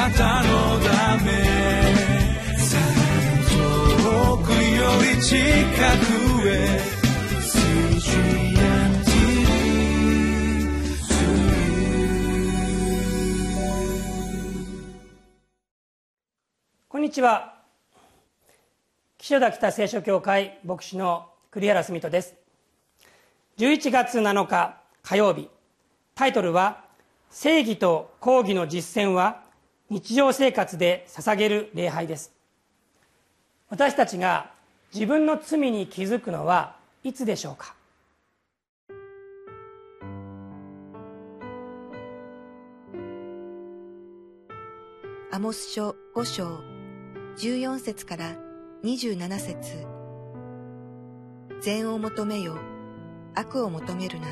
なたのため遠くより近くへこんにちは。岸田北聖書協会牧師の栗原澄人です。11月7日火曜日。タイトルは「正義と公義の実践は日常生活で捧げる礼拝」です。私たちが自分の罪に気づくのはいつでしょうか？アモス書5章14節から27節。善を求めよ、悪を求めるな。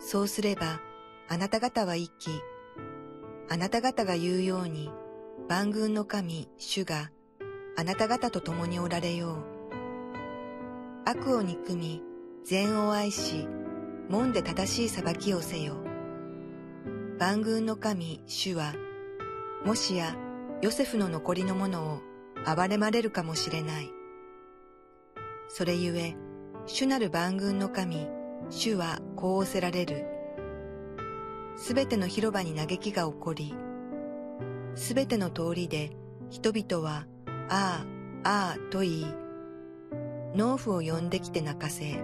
そうすれば、あなた方は生き、あなた方が言うように、万軍の神、主が、あなた方と共におられよう。悪を憎み、善を愛し、門で正しい裁きをせよ。万軍の神、主は、もしや、ヨセフの残りのものを憐れまれるかもしれない。それゆえ、主なる万軍の神、主はこう仰せられる。すべての広場に嘆きが起こり、すべての通りで人々は、ああ、ああと言い、農夫を呼んできて泣かせ、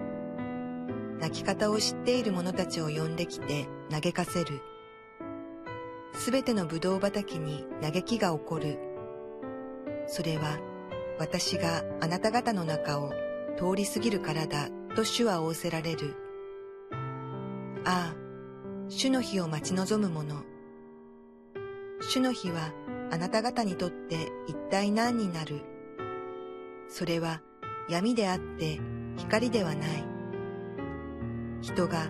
泣き方を知っている者たちを呼んできて嘆かせる。すべての葡萄畑に嘆きが起こる。それは私があなた方の中を通り過ぎるからだと主は仰せられる。ああ、主の日を待ち望む者。主の日はあなた方にとって一体何になる。それは闇であって光ではない。人が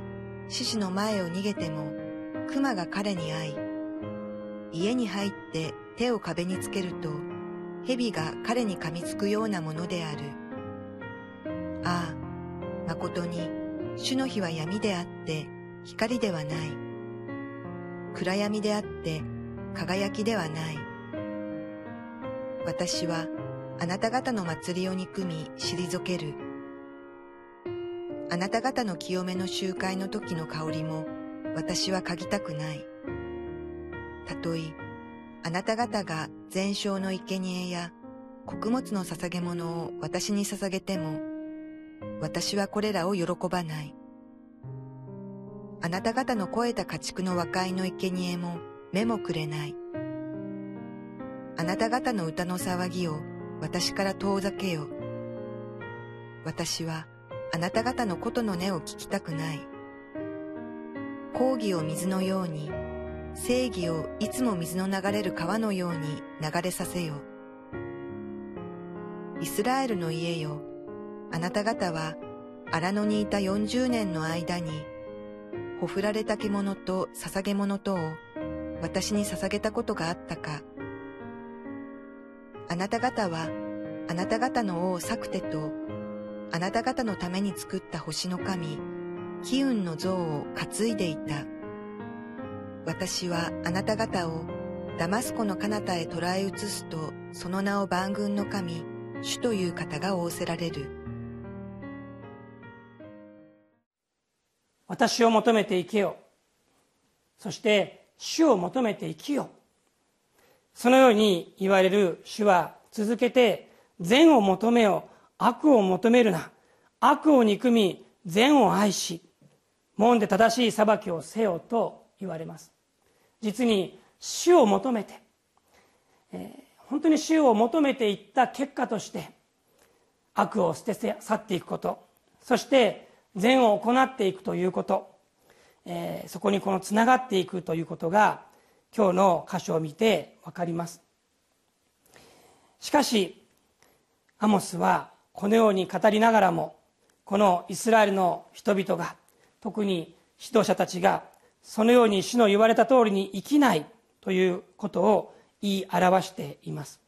獅子の前を逃げても熊が彼に会い、家に入って手を壁につけると、蛇が彼に噛みつくようなものである。ああ、誠に、主の日は闇であって光ではない。暗闇であって輝きではない。私はあなた方の祭りを憎み退ける。あなた方の清めの集会の時の香りも私は嗅ぎたくない。たとえ、あなた方が全焼の生贄や穀物の捧げ物を私に捧げても、私はこれらを喜ばない。あなた方の肥えた家畜の和解の生贄も目もくれない。あなた方の歌の騒ぎを私から遠ざけよ。私はあなた方のことの音を聞きたくない。講義を水のように正義をいつも水の流れる川のように流れさせよ。イスラエルの家よ、あなた方は荒野にいた40年の間に、ほふられた獣と捧げ物とを私に捧げたことがあったか。あなた方はあなた方の王サクテとあなた方のために作った星の神、キウンの像を担いでいた。私はあなた方をダマスコの彼方へ捕らえ移すと、その名を万軍の神、主という方が仰せられる。私を求めて生きよ。そして、主を求めて生きよ。そのように言われる主は続けて、善を求めよ、悪を求めるな。悪を憎み、善を愛し、門で正しい裁きをせよと言われます。実に主を求めて、えー、本当に主を求めていった結果として悪を捨て去っていくことそして善を行っていくということ、えー、そこにこのつながっていくということが今日の箇所を見て分かります。しかしアモスはこのように語りながらもこのイスラエルの人々が特に指導者たちがそのように主の言われた通りに生きないということを言い表しています。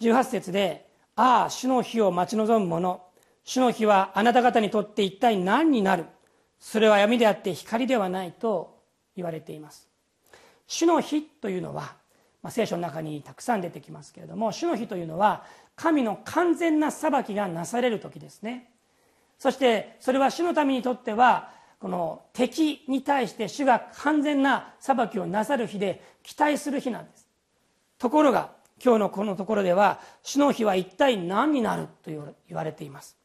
18節で「ああ主の日を待ち望む者。主の日はあなた方にとって一体何になる？それは闇であって光ではない」と言われています。主の日というのは、まあ、聖書の中にたくさん出てきますけれども主の日というのは神の完全な裁きがなされる時ですね。そしてそれは主の民にとってはこの敵に対して主が完全な裁きをなさる日で期待する日なんです。ところが今日のこのところでは主の日は一体何になると言われています。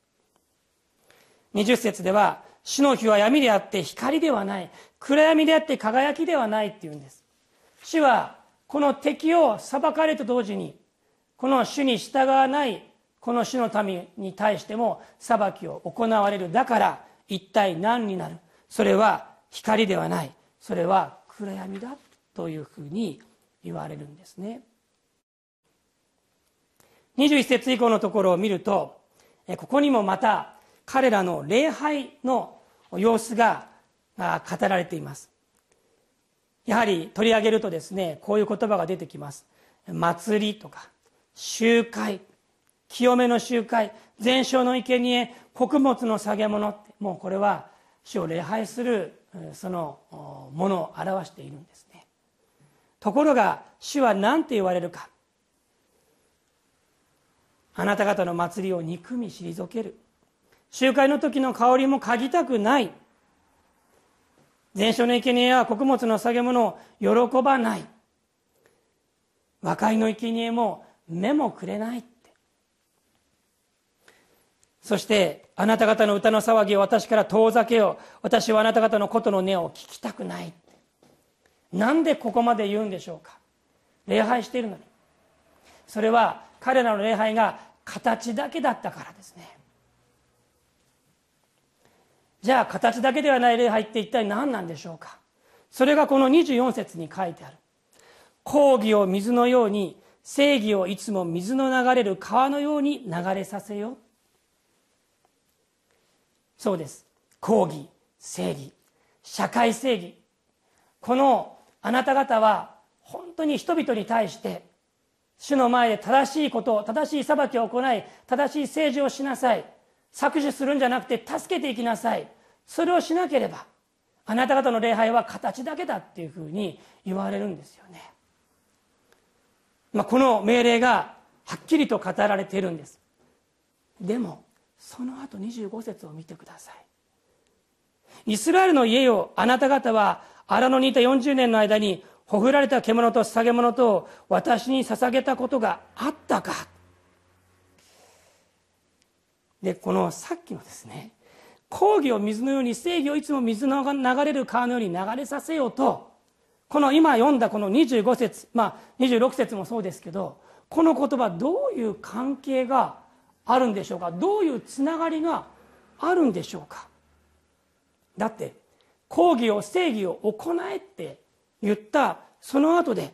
20節では主の日は闇であって光ではない。暗闇であって輝きではないって言うんです。主はこの敵を裁かれと同時にこの主に従わないこの主の民に対しても裁きを行われる。だから一体何になる。それは光ではない。それは暗闇だというふうに言われるんですね。21節以降のところを見るとここにもまた彼らの礼拝の様子が語られています。やはり取り上げるとですねこういう言葉が出てきます。祭りとか集会清めの集会全焼の生贄穀物の下げ物もうこれは主を礼拝するそのものを表しているんですね。ところが主は何て言われるか。あなた方の祭りを憎み退ける。集会の時の香りも嗅ぎたくない。全焼の生贄や穀物の下げ物を喜ばない。和解の生贄も目もくれないって。そしてあなた方の歌の騒ぎを私から遠ざけよう。私はあなた方のことの音を聞きたくない。なんでここまで言うんでしょうか。礼拝しているのに。それは彼らの礼拝が形だけだったからですね。じゃあ形だけではない礼拝って一体何なんでしょうか？それがこの24節に書いてある。講義を水のように正義をいつも水の流れる川のように流れさせよそうです。公義正義。社会正義。このあなた方は本当に人々に対して主の前で正しいことを正しい裁きを行い正しい政治をしなさい。搾取するんじゃなくて助けていきなさい。それをしなければあなた方の礼拝は形だけだっていうふうに言われるんですよね、まあ、この命令がはっきりと語られているんです。でもその後25節を見てください。イスラエルの家をあなた方は荒野にいた40年の間にほふられた獣と捧げ物と私に捧げたことがあったか。でこのさっきのですね講義を水のように正義をいつも水の流れる川のように流れさせようとこの今読んだこの25節まあ26節もそうですけどこの言葉どういう関係があるんでしょうか？どういうつながりがあるんでしょうか？だって抗議を正義を行えって言ったその後で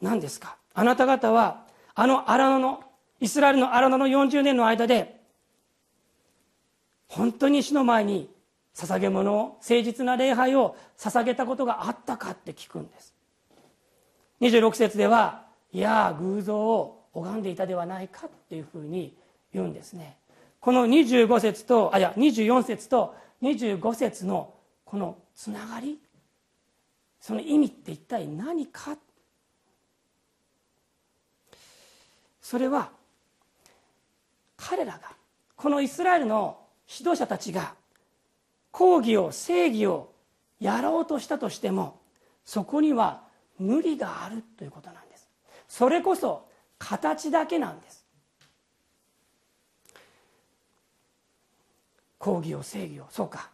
何ですか？あなた方はあの荒野のイスラエルの荒野の40年の間で本当に死の前に捧げ物を誠実な礼拝を捧げたことがあったかって聞くんです。26節ではいや偶像を拝んでいたではないかっていうふうに言うんですね。この25節とあいや24節と25節のこのつながりその意味って一体何か？それは彼らがこのイスラエルの指導者たちが抗議を正義をやろうとしたとしてもそこには無理があるということなんです。それこそ形だけなんです。抗議を正義を。そうか。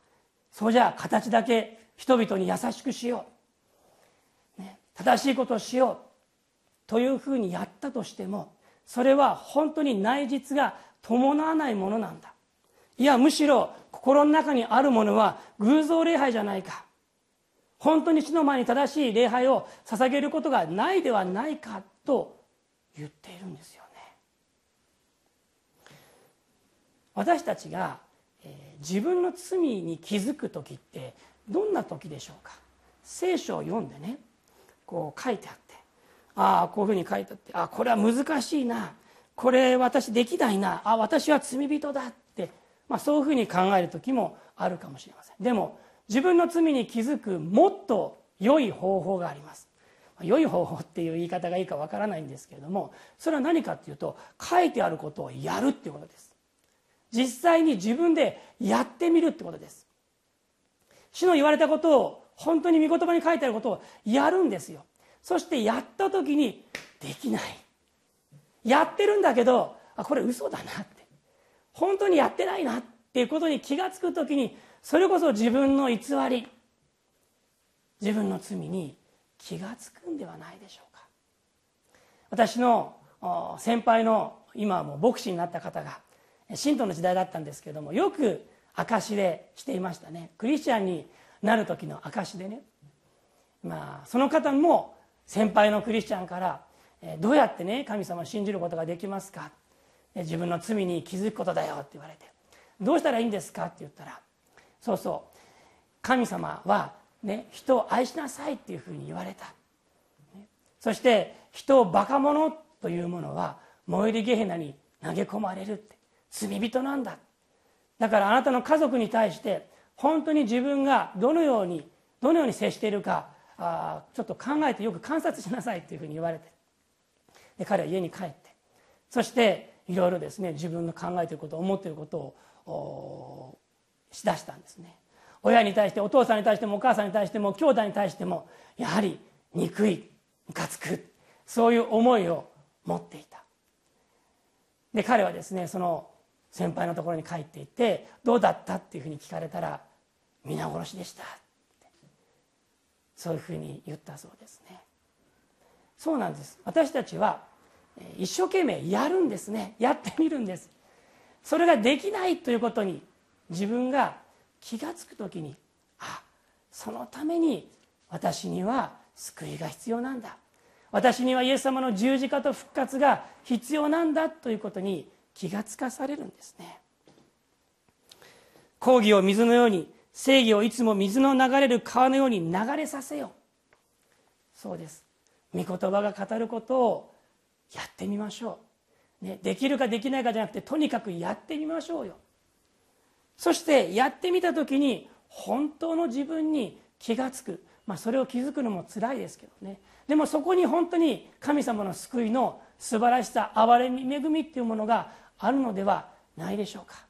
そうじゃあ形だけ人々に優しくしよう、ね、正しいことをしようというふうにやったとしてもそれは本当に内実が伴わないものなんだ。いやむしろ心の中にあるものは偶像礼拝じゃないか。本当に死の前に正しい礼拝を捧げることがないではないかと言っているんですよね。私たちがえ自分の罪に気づく時ってどんな時でしょうか？聖書を読んでねこう書いてあってああこういうふうに書いてあってあこれは難しいな。これ私できないな。あ私は罪人だ、まあ、そういうふうに考える時もあるかもしれません。でも自分の罪に気づくもっと良い方法があります。良い方法っていう言い方がいいかわからないんですけれどもそれは何かっていうと書いてあることをやるっていうことです。実際に自分でやってみるってことです。主の言われたことを本当に御言葉に書いてあることをやるんですよ。そしてやった時にできない。やってるんだけどあこれ嘘だなって。本当にやってないなっていうことに気が付く時にそれこそ自分の偽り自分の罪に気が付くんではないでしょうか。私の先輩の今はもう牧師になった方が信徒の時代だったんですけどもよく証でしていましたね。クリスチャンになる時の証でね。まあその方も先輩のクリスチャンからどうやってね神様を信じることができますか自分の罪に気づくことだよって言われてどうしたらいいんですかって言ったらそうそう神様はね、人を愛しなさいっていうふうに言われた、そして人をバカ者というものは燃えるゲヘナに投げ込まれるって罪人なんだ。だからあなたの家族に対して本当に自分がどのようにどのように接しているかあちょっと考えてよく観察しなさいっていうふうに言われて。で彼は家に帰って。そしていろいろですね自分の考えていること思っていることをしだしたんですね。親に対してお父さんに対してもお母さんに対しても兄弟に対してもやはり憎いムカつくそういう思いを持っていた。で彼はですねその先輩のところに帰っていって「どうだった?」っていうふうに聞かれたら「皆殺しでした」そういうふうに言ったそうですね。そうなんです。私たちは一生懸命やるんですね。やってみるんです。それができないということに自分が気が付く時にあそのために私には救いが必要なんだ。私にはイエス様の十字架と復活が必要なんだということに気がつかされるんですね。講義を水のように正義をいつも水の流れる川のように流れさせよう。そうです。御言葉が語ることをやってみましょう、ね、できるかできないかじゃなくてとにかくやってみましょうよ。そしてやってみた時に本当の自分に気が付く、まあ、それを気づくのもつらいですけどね。でもそこに本当に神様の救いの素晴らしさ憐れみ恵みっていうものがあるのではないでしょうか。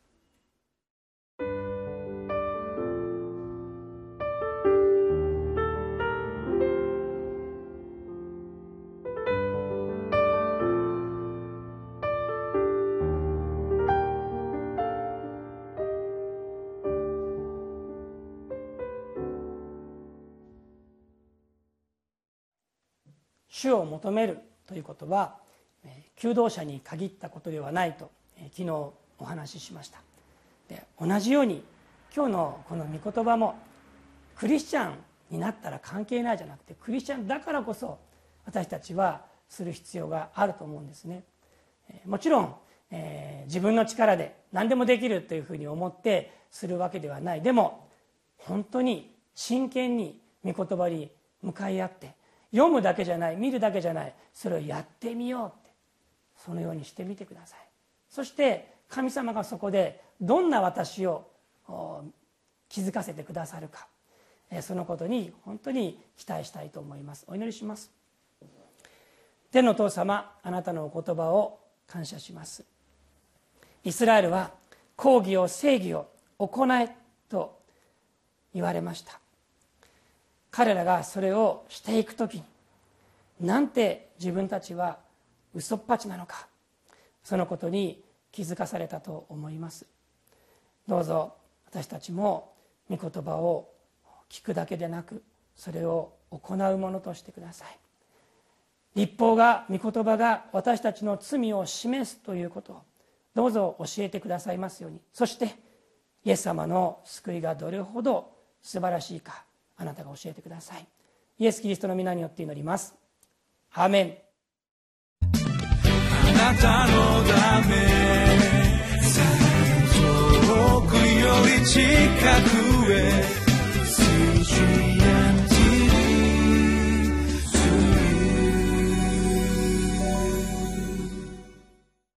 主を求めるということは求道者に限ったことではないと昨日お話ししました。で同じように今日のこの御言葉もクリスチャンになったら関係ないじゃなくてクリスチャンだからこそ私たちはする必要があると思うんですね。もちろん、えー、自分の力で何でもできるというふうに思ってするわけではない。でも本当に真剣に御言葉に向かい合って読むだけじゃない見るだけじゃないそれをやってみようって。そのようにしてみてください。そして神様がそこでどんな私を気づかせてくださるか。そのことに本当に期待したいと思います。お祈りします。天の父様あなたのお言葉を感謝します。イスラエルは抗義を正義を行えと言われました。彼らがそれをしていく時になんて自分たちは嘘っぱちなのかそのことに気づかされたと思います。どうぞ私たちも御言葉を聞くだけでなくそれを行うものとしてください。立法が御言葉が私たちの罪を示すということをどうぞ教えてくださいますように。そしてイエス様の救いがどれほど素晴らしいかあなたが教えてください。イエス・キリストの皆によって祈ります。アーメン。あなたのため遠くより近くへ。